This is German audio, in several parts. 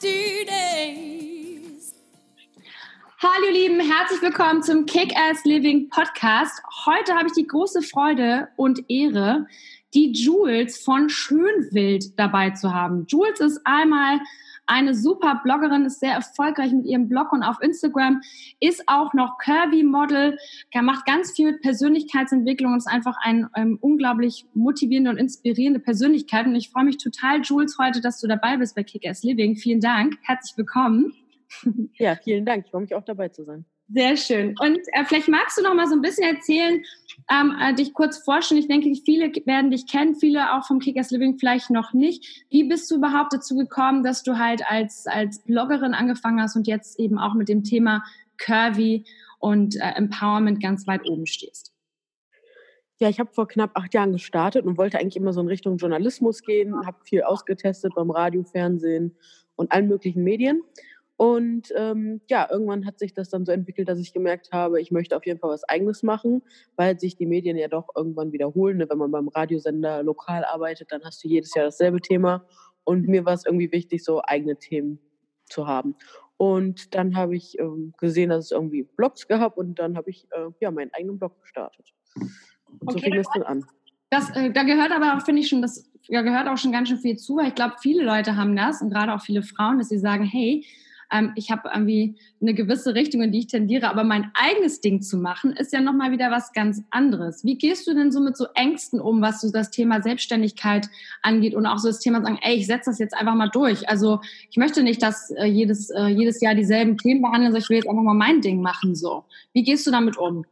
this! Hallo ihr Lieben, herzlich willkommen zum Kick-Ass Living Podcast. Heute habe ich die große Freude und Ehre, die Jules von Schönwild dabei zu haben. Jules ist einmal eine super Bloggerin, ist sehr erfolgreich mit ihrem Blog und auf Instagram, ist auch noch Curvy-Model, macht ganz viel Persönlichkeitsentwicklung und ist einfach eine ähm, unglaublich motivierende und inspirierende Persönlichkeit. Und ich freue mich total, Jules, heute, dass du dabei bist bei Kick-Ass Living. Vielen Dank. Herzlich willkommen. Ja, vielen Dank. Ich freue mich auch dabei zu sein. Sehr schön. Und äh, vielleicht magst du noch mal so ein bisschen erzählen, ähm, äh, dich kurz vorstellen. Ich denke, viele werden dich kennen, viele auch vom Kickers Living vielleicht noch nicht. Wie bist du überhaupt dazu gekommen, dass du halt als, als Bloggerin angefangen hast und jetzt eben auch mit dem Thema Curvy und äh, Empowerment ganz weit oben stehst? Ja, ich habe vor knapp acht Jahren gestartet und wollte eigentlich immer so in Richtung Journalismus gehen, habe viel ausgetestet beim Radio, Fernsehen und allen möglichen Medien und ähm, ja, irgendwann hat sich das dann so entwickelt, dass ich gemerkt habe, ich möchte auf jeden Fall was Eigenes machen, weil sich die Medien ja doch irgendwann wiederholen. Ne? Wenn man beim Radiosender lokal arbeitet, dann hast du jedes Jahr dasselbe Thema. Und mir war es irgendwie wichtig, so eigene Themen zu haben. Und dann habe ich ähm, gesehen, dass es irgendwie Blogs gab und dann habe ich äh, ja meinen eigenen Blog gestartet. Und okay, so fing es dann an. Das, äh, da gehört aber auch, finde ich schon, das da gehört auch schon ganz schön viel zu, weil ich glaube, viele Leute haben das und gerade auch viele Frauen, dass sie sagen, hey, ähm, ich habe irgendwie eine gewisse Richtung, in die ich tendiere, aber mein eigenes Ding zu machen, ist ja nochmal wieder was ganz anderes. Wie gehst du denn so mit so Ängsten um, was so das Thema Selbstständigkeit angeht und auch so das Thema sagen, ey, ich setze das jetzt einfach mal durch. Also ich möchte nicht, dass äh, jedes, äh, jedes Jahr dieselben Themen behandeln, sondern ich will jetzt einfach mal mein Ding machen. So. Wie gehst du damit um?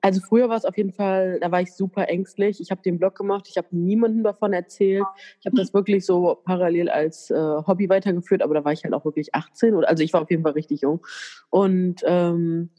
Also früher war es auf jeden Fall, da war ich super ängstlich. Ich habe den Blog gemacht, ich habe niemandem davon erzählt. Ich habe das wirklich so parallel als äh, Hobby weitergeführt, aber da war ich halt auch wirklich 18 oder also ich war auf jeden Fall richtig jung. Und ähm,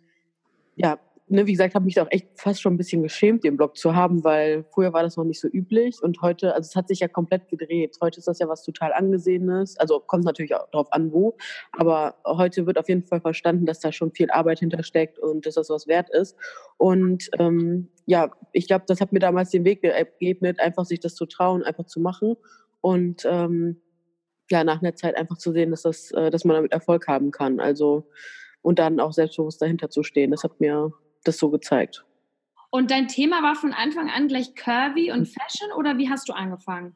ja, ne, wie gesagt, habe mich auch echt fast schon ein bisschen geschämt, den Blog zu haben, weil früher war das noch nicht so üblich und heute, also es hat sich ja komplett gedreht. Heute ist das ja was total angesehenes, also kommt natürlich auch darauf an, wo, aber heute wird auf jeden Fall verstanden, dass da schon viel Arbeit hintersteckt und dass das was wert ist. Und ähm, ja, ich glaube, das hat mir damals den Weg geebnet, einfach sich das zu trauen, einfach zu machen und ähm, ja, nach einer Zeit einfach zu sehen, dass das, äh, dass man damit Erfolg haben kann. Also und dann auch selbstbewusst dahinter zu stehen. Das hat mir das so gezeigt. Und dein Thema war von Anfang an gleich Curvy und hm. Fashion oder wie hast du angefangen?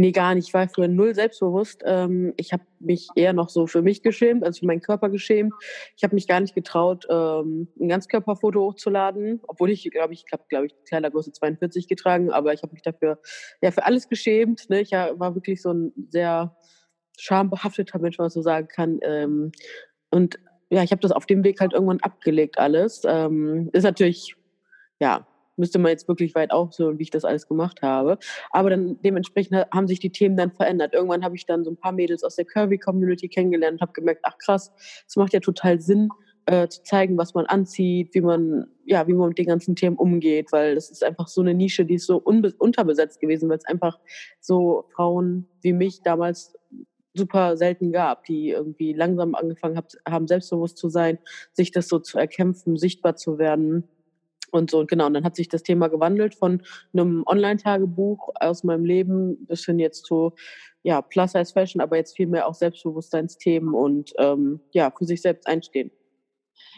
Nee, gar nicht. Ich war früher null selbstbewusst. Ähm, ich habe mich eher noch so für mich geschämt, also für meinen Körper geschämt. Ich habe mich gar nicht getraut, ähm, ein Ganzkörperfoto hochzuladen, obwohl ich, glaube ich, habe, glaube ich, Kleidergröße 42 getragen, aber ich habe mich dafür ja für alles geschämt. Ne? Ich war wirklich so ein sehr schambehafteter Mensch, wenn man so sagen kann. Ähm, und ja, ich habe das auf dem Weg halt irgendwann abgelegt alles. Ähm, ist natürlich, ja, müsste man jetzt wirklich weit aufhören, wie ich das alles gemacht habe. Aber dann dementsprechend haben sich die Themen dann verändert. Irgendwann habe ich dann so ein paar Mädels aus der Curvy-Community kennengelernt und habe gemerkt, ach krass, es macht ja total Sinn, äh, zu zeigen, was man anzieht, wie man, ja, wie man mit den ganzen Themen umgeht, weil das ist einfach so eine Nische, die ist so unterbesetzt gewesen, weil es einfach so Frauen wie mich damals super selten gab, die irgendwie langsam angefangen haben, selbstbewusst zu sein, sich das so zu erkämpfen, sichtbar zu werden. Und so, und genau, und dann hat sich das Thema gewandelt von einem Online-Tagebuch aus meinem Leben bis hin jetzt zu, ja, Plus-Size-Fashion, aber jetzt viel mehr auch Selbstbewusstseinsthemen und, ähm, ja, für sich selbst einstehen.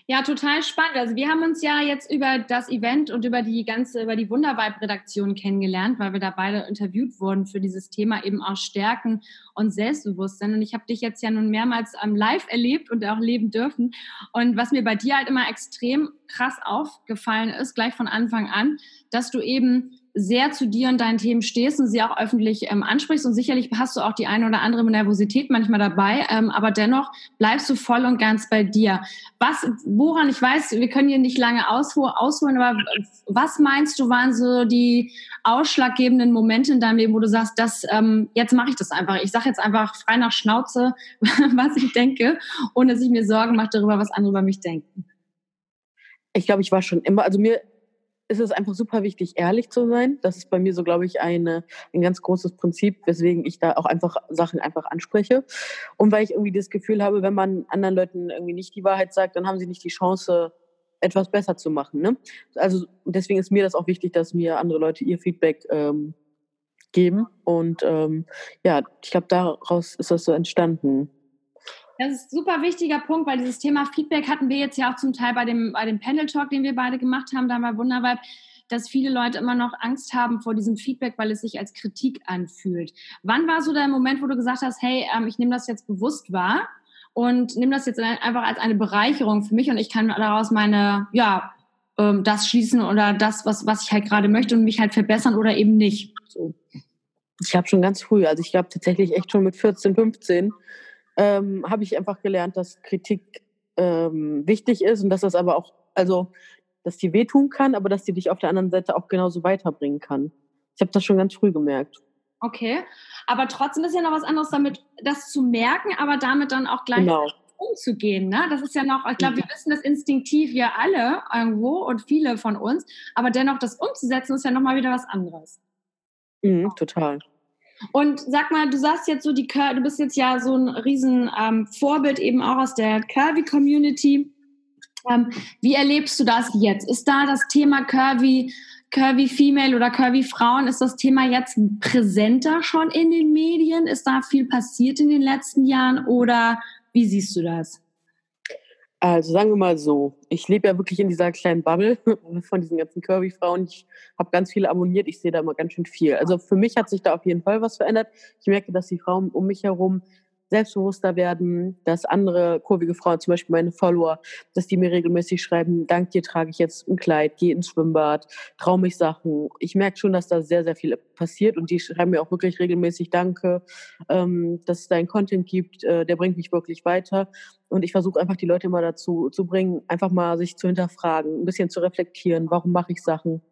Ja, total spannend. Also wir haben uns ja jetzt über das Event und über die ganze, über die Wundervibe-Redaktion kennengelernt, weil wir da beide interviewt wurden für dieses Thema eben auch Stärken und Selbstbewusstsein. Und ich habe dich jetzt ja nun mehrmals am Live erlebt und auch leben dürfen. Und was mir bei dir halt immer extrem krass aufgefallen ist, gleich von Anfang an, dass du eben sehr zu dir und deinen Themen stehst und sie auch öffentlich ähm, ansprichst. Und sicherlich hast du auch die eine oder andere Nervosität manchmal dabei, ähm, aber dennoch bleibst du voll und ganz bei dir. Was, woran ich weiß, wir können hier nicht lange ausholen, aber was meinst du, waren so die ausschlaggebenden Momente in deinem Leben, wo du sagst, das, ähm, jetzt mache ich das einfach. Ich sage jetzt einfach frei nach Schnauze, was ich denke, ohne dass ich mir Sorgen mache darüber, was andere über mich denken. Ich glaube, ich war schon immer, also mir ist es einfach super wichtig, ehrlich zu sein. Das ist bei mir so, glaube ich, eine, ein ganz großes Prinzip, weswegen ich da auch einfach Sachen einfach anspreche. Und weil ich irgendwie das Gefühl habe, wenn man anderen Leuten irgendwie nicht die Wahrheit sagt, dann haben sie nicht die Chance, etwas besser zu machen. Ne? Also deswegen ist mir das auch wichtig, dass mir andere Leute ihr Feedback ähm, geben. Und ähm, ja, ich glaube, daraus ist das so entstanden. Das ist ein super wichtiger Punkt, weil dieses Thema Feedback hatten wir jetzt ja auch zum Teil bei dem, bei dem Panel Talk, den wir beide gemacht haben, da bei Wundervibe, dass viele Leute immer noch Angst haben vor diesem Feedback, weil es sich als Kritik anfühlt. Wann war so der Moment, wo du gesagt hast, hey, ähm, ich nehme das jetzt bewusst wahr und nehme das jetzt einfach als eine Bereicherung für mich und ich kann daraus meine, ja, ähm, das schließen oder das, was, was ich halt gerade möchte und mich halt verbessern oder eben nicht. So. Ich habe schon ganz früh, also ich glaube tatsächlich echt schon mit 14, 15, ähm, habe ich einfach gelernt, dass Kritik ähm, wichtig ist und dass das aber auch, also, dass die wehtun kann, aber dass die dich auf der anderen Seite auch genauso weiterbringen kann. Ich habe das schon ganz früh gemerkt. Okay, aber trotzdem ist ja noch was anderes damit, das zu merken, aber damit dann auch gleich genau. umzugehen. Ne? Das ist ja noch, ich glaube, wir wissen das instinktiv ja alle irgendwo und viele von uns, aber dennoch das umzusetzen ist ja nochmal wieder was anderes. Mhm, total. Und sag mal, du sagst jetzt so, die Cur du bist jetzt ja so ein riesen ähm, Vorbild eben auch aus der Curvy-Community. Ähm, wie erlebst du das jetzt? Ist da das Thema Curvy, Curvy Female oder Curvy Frauen, ist das Thema jetzt präsenter schon in den Medien? Ist da viel passiert in den letzten Jahren oder wie siehst du das? Also sagen wir mal so, ich lebe ja wirklich in dieser kleinen Bubble von diesen ganzen Curvy-Frauen. Ich habe ganz viele abonniert, ich sehe da immer ganz schön viel. Also für mich hat sich da auf jeden Fall was verändert. Ich merke, dass die Frauen um mich herum selbstbewusster werden, dass andere kurvige Frauen, zum Beispiel meine Follower, dass die mir regelmäßig schreiben, dank dir trage ich jetzt ein Kleid, gehe ins Schwimmbad, traue mich Sachen. Ich merke schon, dass da sehr, sehr viel passiert und die schreiben mir auch wirklich regelmäßig Danke, ähm, dass es deinen Content gibt, äh, der bringt mich wirklich weiter. Und ich versuche einfach die Leute mal dazu zu bringen, einfach mal sich zu hinterfragen, ein bisschen zu reflektieren, warum mache ich Sachen,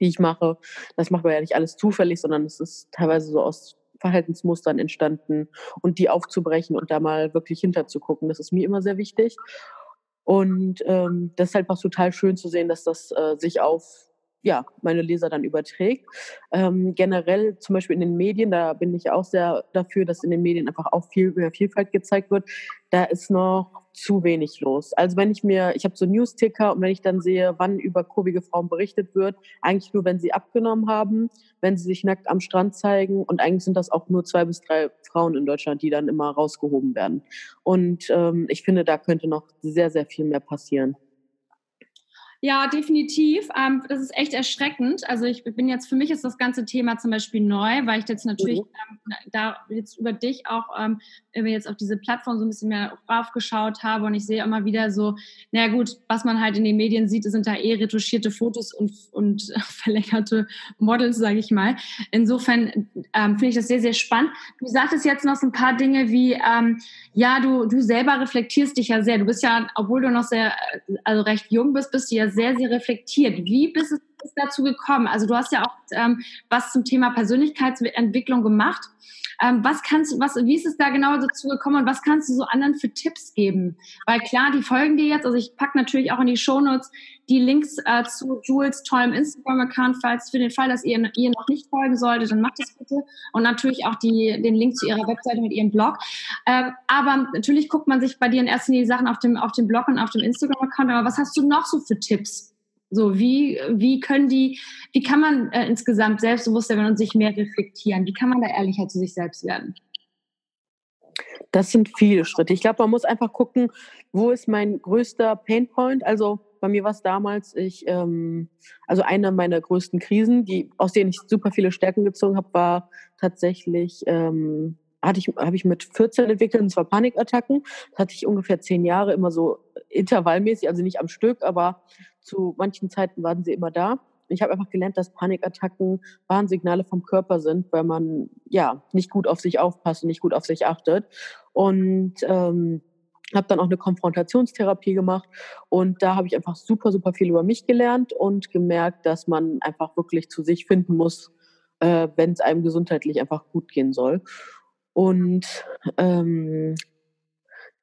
die ich mache. Das macht man ja nicht alles zufällig, sondern es ist teilweise so aus Verhaltensmustern entstanden und die aufzubrechen und da mal wirklich hinterzugucken. Das ist mir immer sehr wichtig. Und ähm, das ist halt was total schön zu sehen, dass das äh, sich auf ja, meine Leser dann überträgt. Ähm, generell zum Beispiel in den Medien, da bin ich auch sehr dafür, dass in den Medien einfach auch viel mehr Vielfalt gezeigt wird. Da ist noch zu wenig los. Also wenn ich mir, ich habe so News-Ticker und wenn ich dann sehe, wann über kurvige Frauen berichtet wird, eigentlich nur, wenn sie abgenommen haben, wenn sie sich nackt am Strand zeigen und eigentlich sind das auch nur zwei bis drei Frauen in Deutschland, die dann immer rausgehoben werden. Und ähm, ich finde, da könnte noch sehr, sehr viel mehr passieren. Ja, definitiv. Ähm, das ist echt erschreckend. Also ich bin jetzt, für mich ist das ganze Thema zum Beispiel neu, weil ich jetzt natürlich mhm. ähm, da jetzt über dich auch, ähm, wenn wir jetzt auf diese Plattform so ein bisschen mehr raufgeschaut habe und ich sehe immer wieder so, naja gut, was man halt in den Medien sieht, sind da eh retuschierte Fotos und, und verlängerte Models, sage ich mal. Insofern ähm, finde ich das sehr, sehr spannend. Du sagtest jetzt noch so ein paar Dinge wie, ähm, ja, du, du selber reflektierst dich ja sehr. Du bist ja, obwohl du noch sehr, also recht jung bist, bist du ja sehr, sehr reflektiert. Wie bist du dazu gekommen? Also du hast ja auch ähm, was zum Thema Persönlichkeitsentwicklung gemacht. Ähm, was kannst was, wie ist es da genau dazu gekommen und was kannst du so anderen für Tipps geben? Weil klar, die folgen dir jetzt, also ich packe natürlich auch in die Shownotes die Links äh, zu Jules tollem Instagram-Account, falls für den Fall, dass ihr ihr noch nicht folgen solltet, dann macht das bitte. Und natürlich auch die, den Link zu ihrer Webseite mit ihrem Blog. Ähm, aber natürlich guckt man sich bei dir in erster Linie Sachen auf dem, auf dem Blog und auf dem Instagram-Account. Aber was hast du noch so für Tipps? So, wie, wie können die, wie kann man äh, insgesamt selbstbewusster werden und sich mehr reflektieren? Wie kann man da ehrlicher zu sich selbst werden? Das sind viele Schritte. Ich glaube, man muss einfach gucken, wo ist mein größter Painpoint? Also bei mir war es damals, ich, ähm, also eine meiner größten Krisen, die, aus denen ich super viele Stärken gezogen habe, war tatsächlich, ähm, hatte ich, habe ich mit 14 entwickelt, und zwar Panikattacken. Das hatte ich ungefähr zehn Jahre immer so intervallmäßig, also nicht am Stück, aber zu manchen Zeiten waren sie immer da. ich habe einfach gelernt, dass Panikattacken Warnsignale vom Körper sind, weil man ja nicht gut auf sich aufpasst und nicht gut auf sich achtet. Und ähm, habe dann auch eine Konfrontationstherapie gemacht und da habe ich einfach super, super viel über mich gelernt und gemerkt, dass man einfach wirklich zu sich finden muss, äh, wenn es einem gesundheitlich einfach gut gehen soll. Und ähm,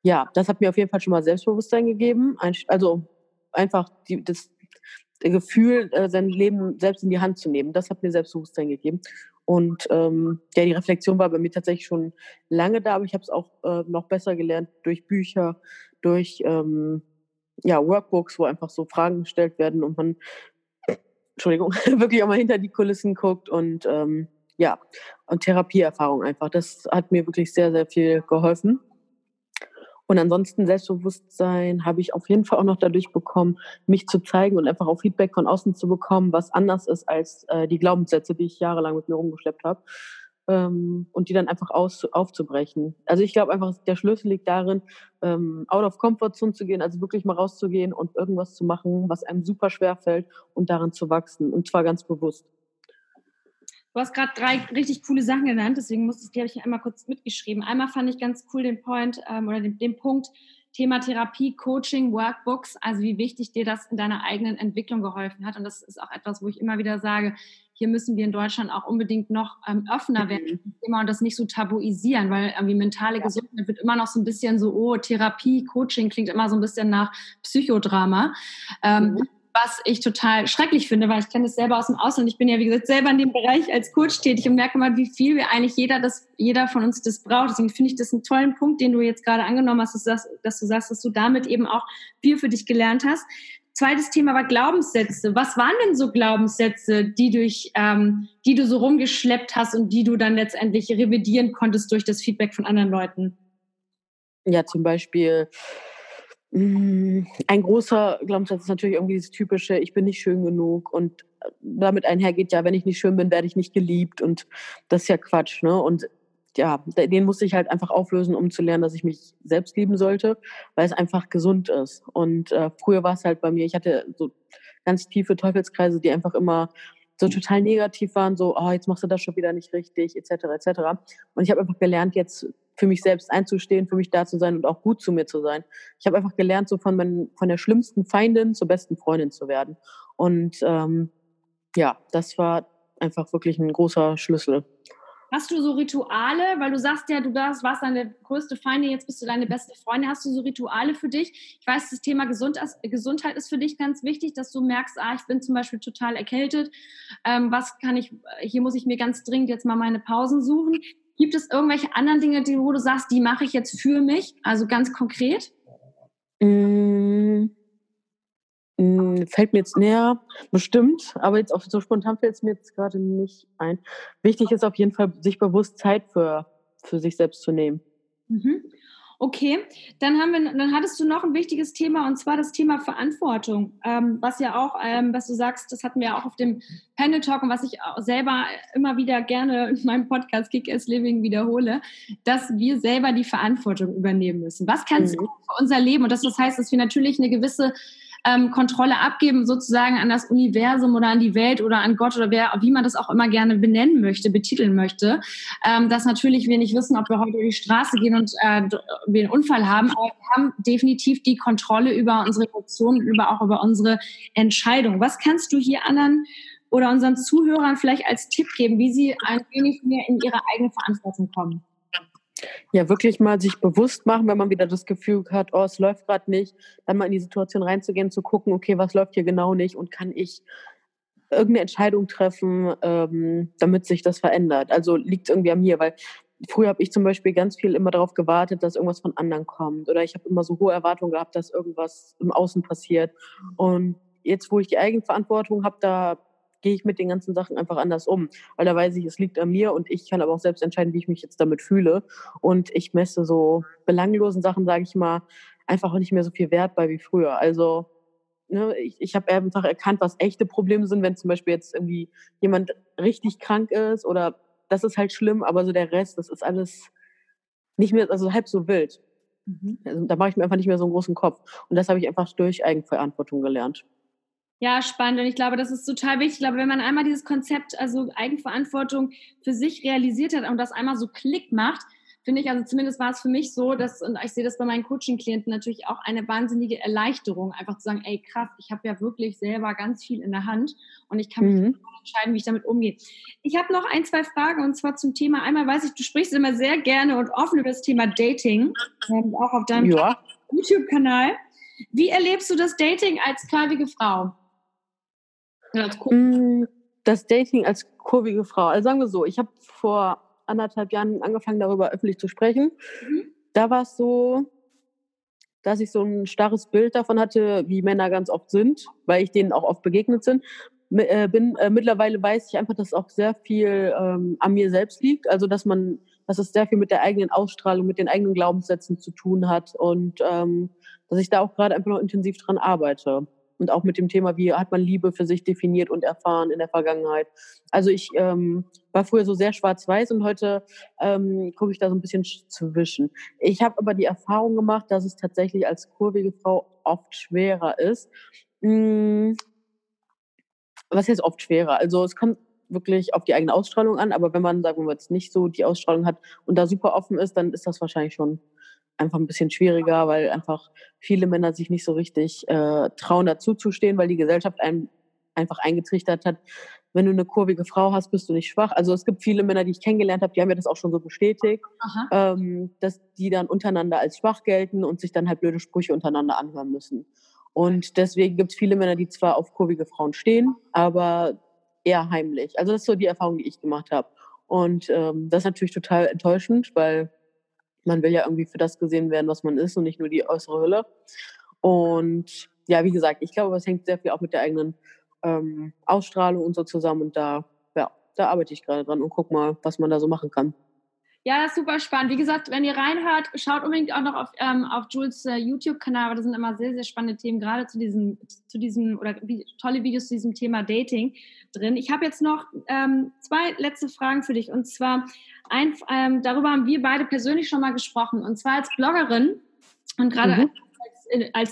ja, das hat mir auf jeden Fall schon mal Selbstbewusstsein gegeben. Also einfach die, das Gefühl, äh, sein Leben selbst in die Hand zu nehmen. Das hat mir Selbstbewusstsein gegeben. Und ähm, ja, die Reflexion war bei mir tatsächlich schon lange da, aber ich habe es auch äh, noch besser gelernt durch Bücher, durch ähm, ja, Workbooks, wo einfach so Fragen gestellt werden und man, Entschuldigung, wirklich auch mal hinter die Kulissen guckt und ähm, ja, und Therapieerfahrung einfach. Das hat mir wirklich sehr, sehr viel geholfen. Und ansonsten Selbstbewusstsein habe ich auf jeden Fall auch noch dadurch bekommen, mich zu zeigen und einfach auch Feedback von außen zu bekommen, was anders ist als äh, die Glaubenssätze, die ich jahrelang mit mir rumgeschleppt habe. Ähm, und die dann einfach aus, aufzubrechen. Also ich glaube einfach, der Schlüssel liegt darin, ähm, out of comfort zone zu gehen, also wirklich mal rauszugehen und irgendwas zu machen, was einem super schwer fällt und darin zu wachsen. Und zwar ganz bewusst. Du hast gerade drei richtig coole Sachen genannt, deswegen musste ich, die habe ich einmal kurz mitgeschrieben. Einmal fand ich ganz cool den Point ähm, oder den, den Punkt Thema Therapie, Coaching, Workbooks, also wie wichtig dir das in deiner eigenen Entwicklung geholfen hat. Und das ist auch etwas, wo ich immer wieder sage, hier müssen wir in Deutschland auch unbedingt noch ähm, offener mhm. werden Thema und das nicht so tabuisieren, weil irgendwie mentale ja. Gesundheit wird immer noch so ein bisschen so, oh, Therapie, Coaching klingt immer so ein bisschen nach Psychodrama. Ähm, mhm was ich total schrecklich finde, weil ich kenne das selber aus dem Ausland. Ich bin ja, wie gesagt, selber in dem Bereich als Coach tätig und merke mal, wie viel wir eigentlich jeder, das, jeder von uns das braucht. Deswegen finde ich das einen tollen Punkt, den du jetzt gerade angenommen hast, dass du, sagst, dass du sagst, dass du damit eben auch viel für dich gelernt hast. Zweites Thema war Glaubenssätze. Was waren denn so Glaubenssätze, die, durch, ähm, die du so rumgeschleppt hast und die du dann letztendlich revidieren konntest durch das Feedback von anderen Leuten? Ja, zum Beispiel, ein großer Glaubenssatz ist natürlich irgendwie das typische, ich bin nicht schön genug und äh, damit einhergeht ja, wenn ich nicht schön bin, werde ich nicht geliebt und das ist ja Quatsch, ne? Und ja, den musste ich halt einfach auflösen, um zu lernen, dass ich mich selbst lieben sollte, weil es einfach gesund ist. Und äh, früher war es halt bei mir, ich hatte so ganz tiefe Teufelskreise, die einfach immer so total negativ waren, so, oh, jetzt machst du das schon wieder nicht richtig, etc., etc. Und ich habe einfach gelernt, jetzt für mich selbst einzustehen, für mich da zu sein und auch gut zu mir zu sein. Ich habe einfach gelernt, so von, mein, von der schlimmsten Feindin zur besten Freundin zu werden. Und ähm, ja, das war einfach wirklich ein großer Schlüssel. Hast du so Rituale, weil du sagst ja, du warst deine größte Feindin, jetzt bist du deine beste Freundin. Hast du so Rituale für dich? Ich weiß, das Thema Gesundheit ist für dich ganz wichtig, dass du merkst, ah, ich bin zum Beispiel total erkältet. Ähm, was kann ich, hier muss ich mir ganz dringend jetzt mal meine Pausen suchen. Gibt es irgendwelche anderen Dinge, die, wo du sagst, die mache ich jetzt für mich, also ganz konkret? Mmh, fällt mir jetzt näher, bestimmt, aber jetzt auch so spontan fällt es mir jetzt gerade nicht ein. Wichtig ist auf jeden Fall, sich bewusst Zeit für, für sich selbst zu nehmen. Mhm. Okay, dann haben wir, dann hattest du noch ein wichtiges Thema und zwar das Thema Verantwortung, ähm, was ja auch, ähm, was du sagst, das hatten wir auch auf dem Panel Talk und was ich auch selber immer wieder gerne in meinem Podcast Kick Ass Living wiederhole, dass wir selber die Verantwortung übernehmen müssen. Was kannst mhm. du für unser Leben und das, das heißt, dass wir natürlich eine gewisse ähm, Kontrolle abgeben, sozusagen an das Universum oder an die Welt oder an Gott oder wer, wie man das auch immer gerne benennen möchte, betiteln möchte, ähm, dass natürlich wir nicht wissen, ob wir heute über die Straße gehen und äh, wir einen Unfall haben, aber wir haben definitiv die Kontrolle über unsere Emotionen, über auch über unsere Entscheidung. Was kannst du hier anderen oder unseren Zuhörern vielleicht als Tipp geben, wie sie ein wenig mehr in ihre eigene Verantwortung kommen? Ja, wirklich mal sich bewusst machen, wenn man wieder das Gefühl hat, oh, es läuft gerade nicht, dann mal in die Situation reinzugehen, zu gucken, okay, was läuft hier genau nicht und kann ich irgendeine Entscheidung treffen, ähm, damit sich das verändert. Also liegt irgendwie an mir, weil früher habe ich zum Beispiel ganz viel immer darauf gewartet, dass irgendwas von anderen kommt oder ich habe immer so hohe Erwartungen gehabt, dass irgendwas im Außen passiert. Und jetzt, wo ich die Eigenverantwortung habe, da gehe ich mit den ganzen Sachen einfach anders um. Weil da weiß ich, es liegt an mir und ich kann aber auch selbst entscheiden, wie ich mich jetzt damit fühle. Und ich messe so belanglosen Sachen, sage ich mal, einfach auch nicht mehr so viel Wert bei wie früher. Also ne, ich, ich habe einfach erkannt, was echte Probleme sind, wenn zum Beispiel jetzt irgendwie jemand richtig krank ist oder das ist halt schlimm, aber so der Rest, das ist alles nicht mehr, also halb so wild. Mhm. Also, da mache ich mir einfach nicht mehr so einen großen Kopf. Und das habe ich einfach durch Eigenverantwortung gelernt. Ja, spannend. Und ich glaube, das ist total wichtig. Ich glaube, wenn man einmal dieses Konzept, also Eigenverantwortung für sich realisiert hat und das einmal so Klick macht, finde ich, also zumindest war es für mich so, dass, und ich sehe das bei meinen Coaching-Klienten natürlich auch eine wahnsinnige Erleichterung, einfach zu sagen, ey krass, ich habe ja wirklich selber ganz viel in der Hand und ich kann mich mhm. entscheiden, wie ich damit umgehe. Ich habe noch ein, zwei Fragen und zwar zum Thema, einmal weiß ich, du sprichst immer sehr gerne und offen über das Thema Dating, ähm, auch auf deinem ja. YouTube-Kanal. Wie erlebst du das Dating als kurvige Frau? Mm, das Dating als kurvige Frau. Also sagen wir so, ich habe vor anderthalb Jahren angefangen, darüber öffentlich zu sprechen. Mhm. Da war es so, dass ich so ein starres Bild davon hatte, wie Männer ganz oft sind, weil ich denen auch oft begegnet sind. Äh, bin, äh, mittlerweile weiß ich einfach, dass auch sehr viel ähm, an mir selbst liegt. Also dass man, dass es sehr viel mit der eigenen Ausstrahlung, mit den eigenen Glaubenssätzen zu tun hat und ähm, dass ich da auch gerade einfach noch intensiv dran arbeite und auch mit dem Thema, wie hat man Liebe für sich definiert und erfahren in der Vergangenheit. Also ich ähm, war früher so sehr schwarz-weiß und heute ähm, gucke ich da so ein bisschen zwischen. Ich habe aber die Erfahrung gemacht, dass es tatsächlich als kurvige Frau oft schwerer ist. Hm, was heißt oft schwerer? Also es kommt wirklich auf die eigene Ausstrahlung an, aber wenn man, sagen wir jetzt nicht so die Ausstrahlung hat und da super offen ist, dann ist das wahrscheinlich schon einfach ein bisschen schwieriger, weil einfach viele Männer sich nicht so richtig äh, trauen, dazuzustehen, weil die Gesellschaft einem einfach eingetrichtert hat, wenn du eine kurvige Frau hast, bist du nicht schwach. Also es gibt viele Männer, die ich kennengelernt habe, die haben mir das auch schon so bestätigt, ähm, dass die dann untereinander als schwach gelten und sich dann halt blöde Sprüche untereinander anhören müssen. Und deswegen gibt es viele Männer, die zwar auf kurvige Frauen stehen, aber eher heimlich. Also das ist so die Erfahrung, die ich gemacht habe. Und ähm, das ist natürlich total enttäuschend, weil man will ja irgendwie für das gesehen werden, was man ist und nicht nur die äußere Hülle. Und ja, wie gesagt, ich glaube, es hängt sehr viel auch mit der eigenen ähm, Ausstrahlung und so zusammen. Und da, ja, da arbeite ich gerade dran und guck mal, was man da so machen kann. Ja, das ist super spannend. Wie gesagt, wenn ihr reinhört, schaut unbedingt auch noch auf, ähm, auf Jules äh, YouTube-Kanal, weil da sind immer sehr, sehr spannende Themen, gerade zu diesem, zu diesem oder wie, tolle Videos zu diesem Thema Dating drin. Ich habe jetzt noch ähm, zwei letzte Fragen für dich. Und zwar, ein, ähm, darüber haben wir beide persönlich schon mal gesprochen. Und zwar als Bloggerin und gerade mhm als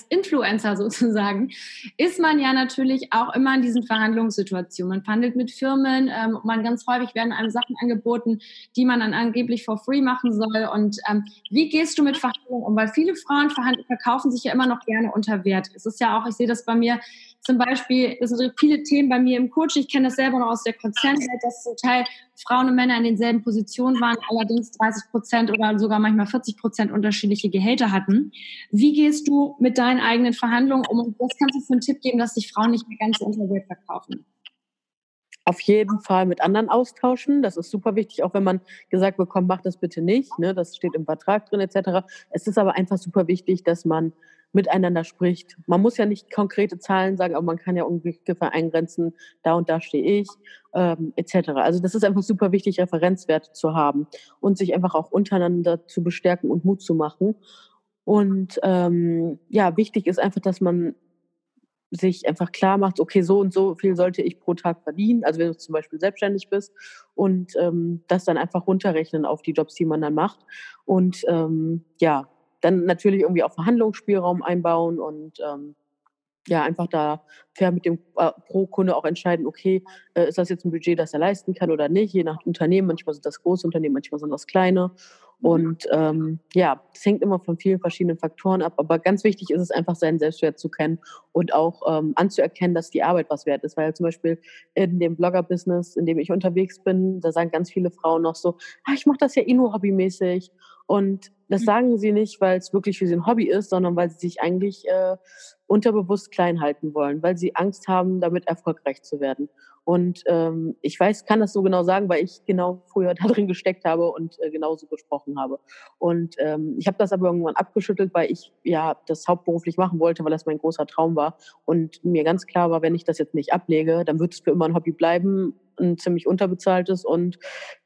Influencer sozusagen, ist man ja natürlich auch immer in diesen Verhandlungssituationen. Man verhandelt mit Firmen, ähm, man ganz häufig werden einem Sachen angeboten, die man dann angeblich for free machen soll. Und ähm, wie gehst du mit Verhandlungen um? Weil viele Frauen verkaufen sich ja immer noch gerne unter Wert. Es ist ja auch, ich sehe das bei mir zum Beispiel, es sind viele Themen bei mir im Coach. Ich kenne das selber noch aus der Konzernwelt, dass zum Teil Frauen und Männer in denselben Positionen waren, allerdings 30 Prozent oder sogar manchmal 40 Prozent unterschiedliche Gehälter hatten. Wie gehst du mit deinen eigenen Verhandlungen um? Und was kannst du für einen Tipp geben, dass sich Frauen nicht mehr ganz unter Wert verkaufen? Auf jeden Fall mit anderen austauschen. Das ist super wichtig, auch wenn man gesagt bekommt, mach das bitte nicht. Ne? Das steht im Vertrag drin etc. Es ist aber einfach super wichtig, dass man miteinander spricht. Man muss ja nicht konkrete Zahlen sagen, aber man kann ja ungefähr eingrenzen, da und da stehe ich, ähm, etc. Also das ist einfach super wichtig, Referenzwerte zu haben und sich einfach auch untereinander zu bestärken und Mut zu machen. Und ähm, ja, wichtig ist einfach, dass man sich einfach klar macht, okay, so und so viel sollte ich pro Tag verdienen, also wenn du zum Beispiel selbstständig bist und ähm, das dann einfach runterrechnen auf die Jobs, die man dann macht. Und ähm, ja, dann natürlich irgendwie auch Verhandlungsspielraum einbauen und ähm, ja, einfach da fair mit dem äh, pro Kunde auch entscheiden, okay, äh, ist das jetzt ein Budget, das er leisten kann oder nicht, je nach Unternehmen. Manchmal sind das große Unternehmen, manchmal sind das kleine. Mhm. Und ähm, ja, es hängt immer von vielen verschiedenen Faktoren ab. Aber ganz wichtig ist es einfach, seinen Selbstwert zu kennen und auch ähm, anzuerkennen, dass die Arbeit was wert ist. Weil zum Beispiel in dem Blogger-Business, in dem ich unterwegs bin, da sagen ganz viele Frauen noch so, ah, ich mache das ja eh nur hobbymäßig. Und das mhm. sagen sie nicht, weil es wirklich für sie ein Hobby ist, sondern weil sie sich eigentlich äh, unterbewusst klein halten wollen, weil sie Angst haben, damit erfolgreich zu werden. Und ähm, ich weiß, kann das so genau sagen, weil ich genau früher da drin gesteckt habe und äh, genauso gesprochen habe. Und ähm, ich habe das aber irgendwann abgeschüttelt, weil ich ja das hauptberuflich machen wollte, weil das mein großer Traum war. Und mir ganz klar war, wenn ich das jetzt nicht ablege, dann wird es für immer ein Hobby bleiben, ein ziemlich unterbezahltes und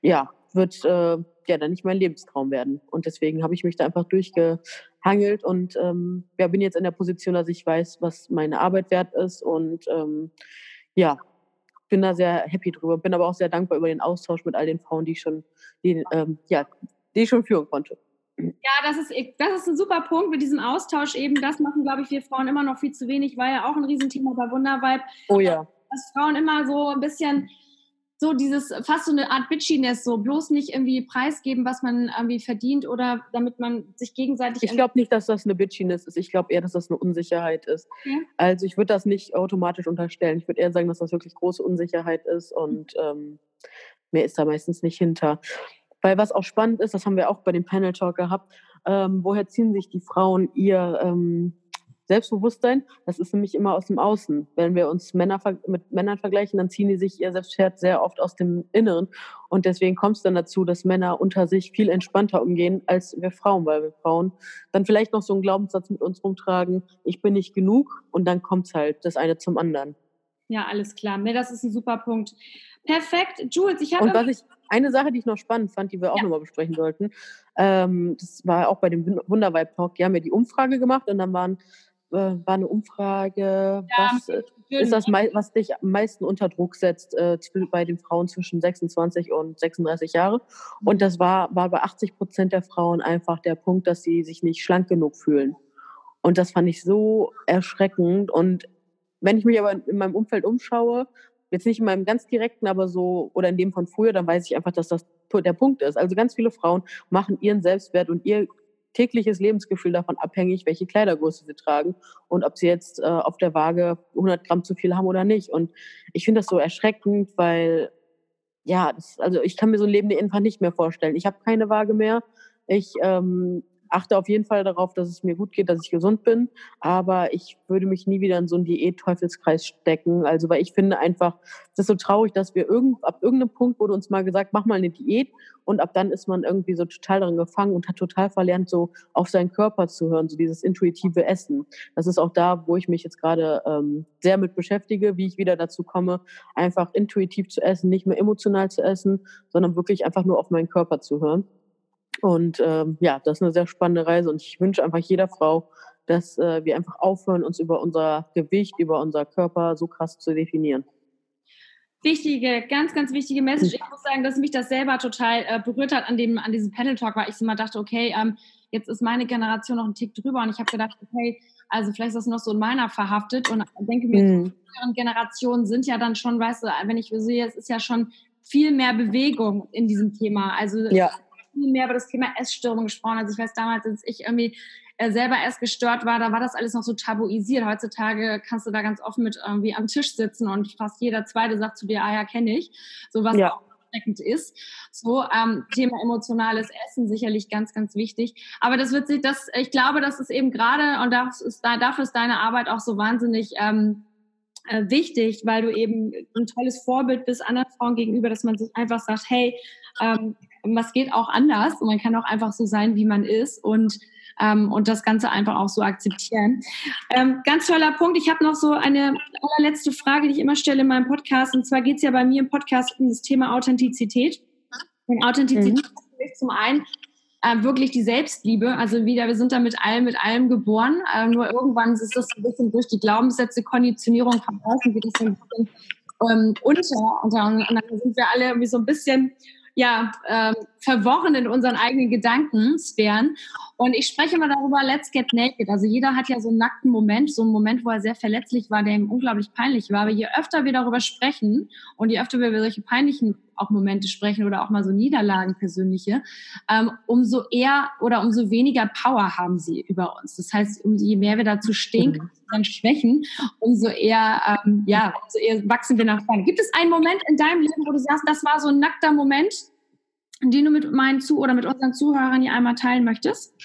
ja, wird äh, ja dann nicht mein Lebenstraum werden. Und deswegen habe ich mich da einfach durchgehangelt und ähm, ja, bin jetzt in der Position, dass ich weiß, was meine Arbeit wert ist und ähm, ja, bin da sehr happy drüber, bin aber auch sehr dankbar über den Austausch mit all den Frauen, die ich schon, die, ähm, ja, die ich schon führen konnte. Ja, das ist, das ist ein super Punkt mit diesem Austausch eben. Das machen, glaube ich, wir Frauen immer noch viel zu wenig, war ja auch ein Riesenthema bei Wundervibe. Oh ja. Dass Frauen immer so ein bisschen so dieses, fast so eine Art Bitchiness, so bloß nicht irgendwie preisgeben, was man irgendwie verdient oder damit man sich gegenseitig. Ich glaube nicht, dass das eine Bitchiness ist. Ich glaube eher, dass das eine Unsicherheit ist. Okay. Also ich würde das nicht automatisch unterstellen. Ich würde eher sagen, dass das wirklich große Unsicherheit ist und ähm, mehr ist da meistens nicht hinter. Weil was auch spannend ist, das haben wir auch bei dem Panel Talk gehabt, ähm, woher ziehen sich die Frauen ihr ähm, Selbstbewusstsein? Das ist nämlich immer aus dem Außen. Wenn wir uns Männer mit Männern vergleichen, dann ziehen die sich ihr Selbstwert sehr oft aus dem Inneren. Und deswegen kommt es dann dazu, dass Männer unter sich viel entspannter umgehen als wir Frauen, weil wir Frauen dann vielleicht noch so einen Glaubenssatz mit uns rumtragen, ich bin nicht genug und dann kommt es halt das eine zum anderen. Ja, alles klar. Nee, das ist ein super Punkt. Perfekt. Jules, ich habe. Und was ich, eine Sache, die ich noch spannend fand, die wir auch ja. nochmal besprechen sollten, ähm, das war auch bei dem Wundervibe Talk, die haben ja die Umfrage gemacht und dann waren, war eine Umfrage, ja, was ist das, was dich am meisten unter Druck setzt äh, bei den Frauen zwischen 26 und 36 Jahre. Und das war, war bei 80 Prozent der Frauen einfach der Punkt, dass sie sich nicht schlank genug fühlen. Und das fand ich so erschreckend. Und wenn ich mich aber in meinem Umfeld umschaue, jetzt nicht in meinem ganz direkten, aber so, oder in dem von früher, dann weiß ich einfach, dass das der Punkt ist. Also ganz viele Frauen machen ihren Selbstwert und ihr tägliches Lebensgefühl davon abhängig, welche Kleidergröße sie tragen und ob sie jetzt äh, auf der Waage 100 Gramm zu viel haben oder nicht. Und ich finde das so erschreckend, weil ja, das, also ich kann mir so ein Leben einfach nicht mehr vorstellen. Ich habe keine Waage mehr. Ich ähm, achte auf jeden Fall darauf, dass es mir gut geht, dass ich gesund bin. Aber ich würde mich nie wieder in so einen Diät-Teufelskreis stecken. Also, weil ich finde einfach, es ist so traurig, dass wir irgend, ab irgendeinem Punkt wurde uns mal gesagt, mach mal eine Diät. Und ab dann ist man irgendwie so total daran gefangen und hat total verlernt, so auf seinen Körper zu hören, so dieses intuitive Essen. Das ist auch da, wo ich mich jetzt gerade ähm, sehr mit beschäftige, wie ich wieder dazu komme, einfach intuitiv zu essen, nicht mehr emotional zu essen, sondern wirklich einfach nur auf meinen Körper zu hören. Und ähm, ja, das ist eine sehr spannende Reise und ich wünsche einfach jeder Frau, dass äh, wir einfach aufhören, uns über unser Gewicht, über unser Körper so krass zu definieren. Wichtige, ganz, ganz wichtige Message. Ich muss sagen, dass mich das selber total äh, berührt hat an, dem, an diesem Panel Talk, weil ich so mal dachte, okay, ähm, jetzt ist meine Generation noch ein Tick drüber und ich habe gedacht, okay, also vielleicht ist das noch so in meiner verhaftet und denke mir, mhm. die Generationen sind ja dann schon, weißt du, wenn ich sehe, es ist ja schon viel mehr Bewegung in diesem Thema. Also ja viel mehr über das Thema Essstörung gesprochen. Also ich weiß damals, als ich irgendwie äh, selber erst gestört war, da war das alles noch so tabuisiert. Heutzutage kannst du da ganz offen mit irgendwie am Tisch sitzen und fast jeder Zweite sagt zu dir, ah ja, kenne ich. So was ja. auch erschreckend ist. So, ähm, Thema emotionales Essen sicherlich ganz, ganz wichtig. Aber das wird sich, das, ich glaube, das ist eben gerade, und das ist, dafür ist deine Arbeit auch so wahnsinnig ähm, äh, wichtig, weil du eben ein tolles Vorbild bist anderen Frauen gegenüber, dass man sich einfach sagt, hey, ähm, was geht auch anders und man kann auch einfach so sein, wie man ist und ähm, und das Ganze einfach auch so akzeptieren. Ähm, ganz toller Punkt. Ich habe noch so eine allerletzte Frage, die ich immer stelle in meinem Podcast. Und zwar geht es ja bei mir im Podcast um das Thema Authentizität. Und Authentizität mhm. ist zum einen äh, wirklich die Selbstliebe. Also wieder, wir sind da mit allem, mit allem geboren. Äh, nur irgendwann ist das ein bisschen durch die Glaubenssätze, Konditionierung von außen geht das ein bisschen ähm, unter. Und dann, und dann sind wir alle irgendwie so ein bisschen ja, ähm, verworren in unseren eigenen Gedankensphären. Und ich spreche immer darüber, let's get naked. Also jeder hat ja so einen nackten Moment, so einen Moment, wo er sehr verletzlich war, der ihm unglaublich peinlich war. Aber je öfter wir darüber sprechen und je öfter wir über solche peinlichen auch Momente sprechen oder auch mal so Niederlagen persönliche, ähm, umso eher oder umso weniger Power haben sie über uns. Das heißt, umso je mehr wir dazu stehen, mhm. dann schwächen, umso eher, ähm, ja, umso eher wachsen wir nach vorne. Gibt es einen Moment in deinem Leben, wo du sagst, das war so ein nackter Moment, den du mit meinen Zu- oder mit unseren Zuhörern hier einmal teilen möchtest?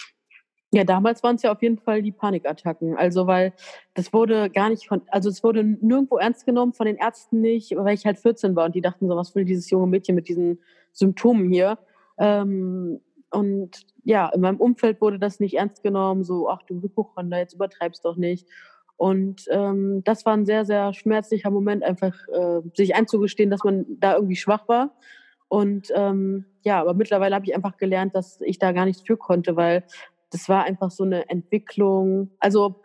Ja, damals waren es ja auf jeden Fall die Panikattacken. Also, weil das wurde gar nicht von, also es wurde nirgendwo ernst genommen, von den Ärzten nicht, weil ich halt 14 war und die dachten so, was will dieses junge Mädchen mit diesen Symptomen hier? Ähm, und ja, in meinem Umfeld wurde das nicht ernst genommen, so, ach du Hypochonder, jetzt übertreibst doch nicht. Und ähm, das war ein sehr, sehr schmerzlicher Moment, einfach äh, sich einzugestehen, dass man da irgendwie schwach war. Und ähm, ja, aber mittlerweile habe ich einfach gelernt, dass ich da gar nichts für konnte, weil das war einfach so eine Entwicklung. Also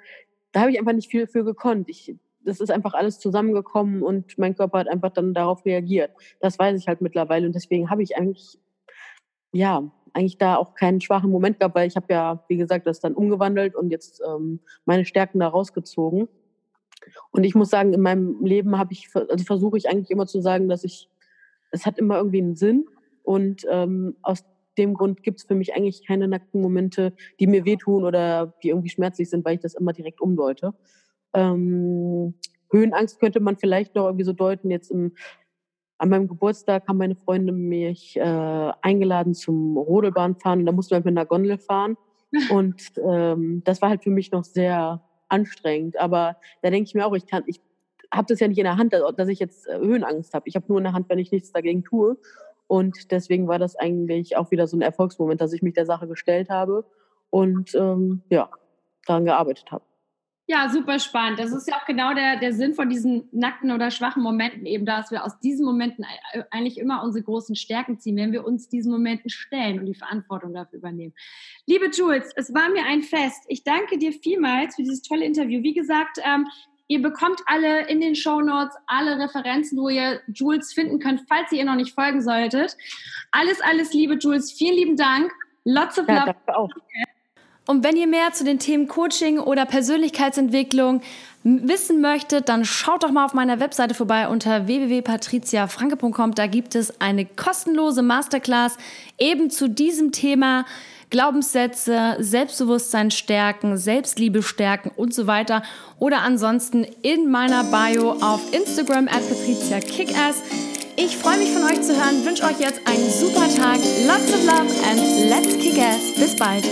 da habe ich einfach nicht viel für gekonnt. Ich, das ist einfach alles zusammengekommen und mein Körper hat einfach dann darauf reagiert. Das weiß ich halt mittlerweile und deswegen habe ich eigentlich, ja, eigentlich da auch keinen schwachen Moment gab, weil ich habe ja, wie gesagt, das dann umgewandelt und jetzt ähm, meine Stärken da rausgezogen. Und ich muss sagen, in meinem Leben habe ich, also versuche ich eigentlich immer zu sagen, dass ich, es hat immer irgendwie einen Sinn. Und ähm, aus dem Grund gibt es für mich eigentlich keine nackten Momente, die mir wehtun oder die irgendwie schmerzlich sind, weil ich das immer direkt umdeute. Ähm, Höhenangst könnte man vielleicht noch irgendwie so deuten. Jetzt im, an meinem Geburtstag haben meine Freunde mich äh, eingeladen zum Rodelbahnfahren. Da mussten wir mit einer Gondel fahren. Und ähm, das war halt für mich noch sehr anstrengend. Aber da denke ich mir auch, ich kann, ich habe das ja nicht in der Hand, dass ich jetzt äh, Höhenangst habe. Ich habe nur in der Hand, wenn ich nichts dagegen tue. Und deswegen war das eigentlich auch wieder so ein Erfolgsmoment, dass ich mich der Sache gestellt habe und ähm, ja, daran gearbeitet habe. Ja, super spannend. Das ist ja auch genau der, der Sinn von diesen nackten oder schwachen Momenten eben, dass wir aus diesen Momenten eigentlich immer unsere großen Stärken ziehen, wenn wir uns diesen Momenten stellen und die Verantwortung dafür übernehmen. Liebe Jules, es war mir ein Fest. Ich danke dir vielmals für dieses tolle Interview. Wie gesagt, ähm, ihr bekommt alle in den Show Notes alle Referenzen, wo ihr Jules finden könnt, falls ihr ihr noch nicht folgen solltet. Alles, alles Liebe, Jules. Vielen lieben Dank. Lots of ja, love. Danke auch. Und wenn ihr mehr zu den Themen Coaching oder Persönlichkeitsentwicklung wissen möchtet, dann schaut doch mal auf meiner Webseite vorbei unter www.patriziafranke.com. Da gibt es eine kostenlose Masterclass eben zu diesem Thema. Glaubenssätze, Selbstbewusstsein stärken, Selbstliebe stärken und so weiter. Oder ansonsten in meiner Bio auf Instagram at Patricia Kickass. Ich freue mich von euch zu hören, wünsche euch jetzt einen super Tag, lots of love and let's kick ass. Bis bald.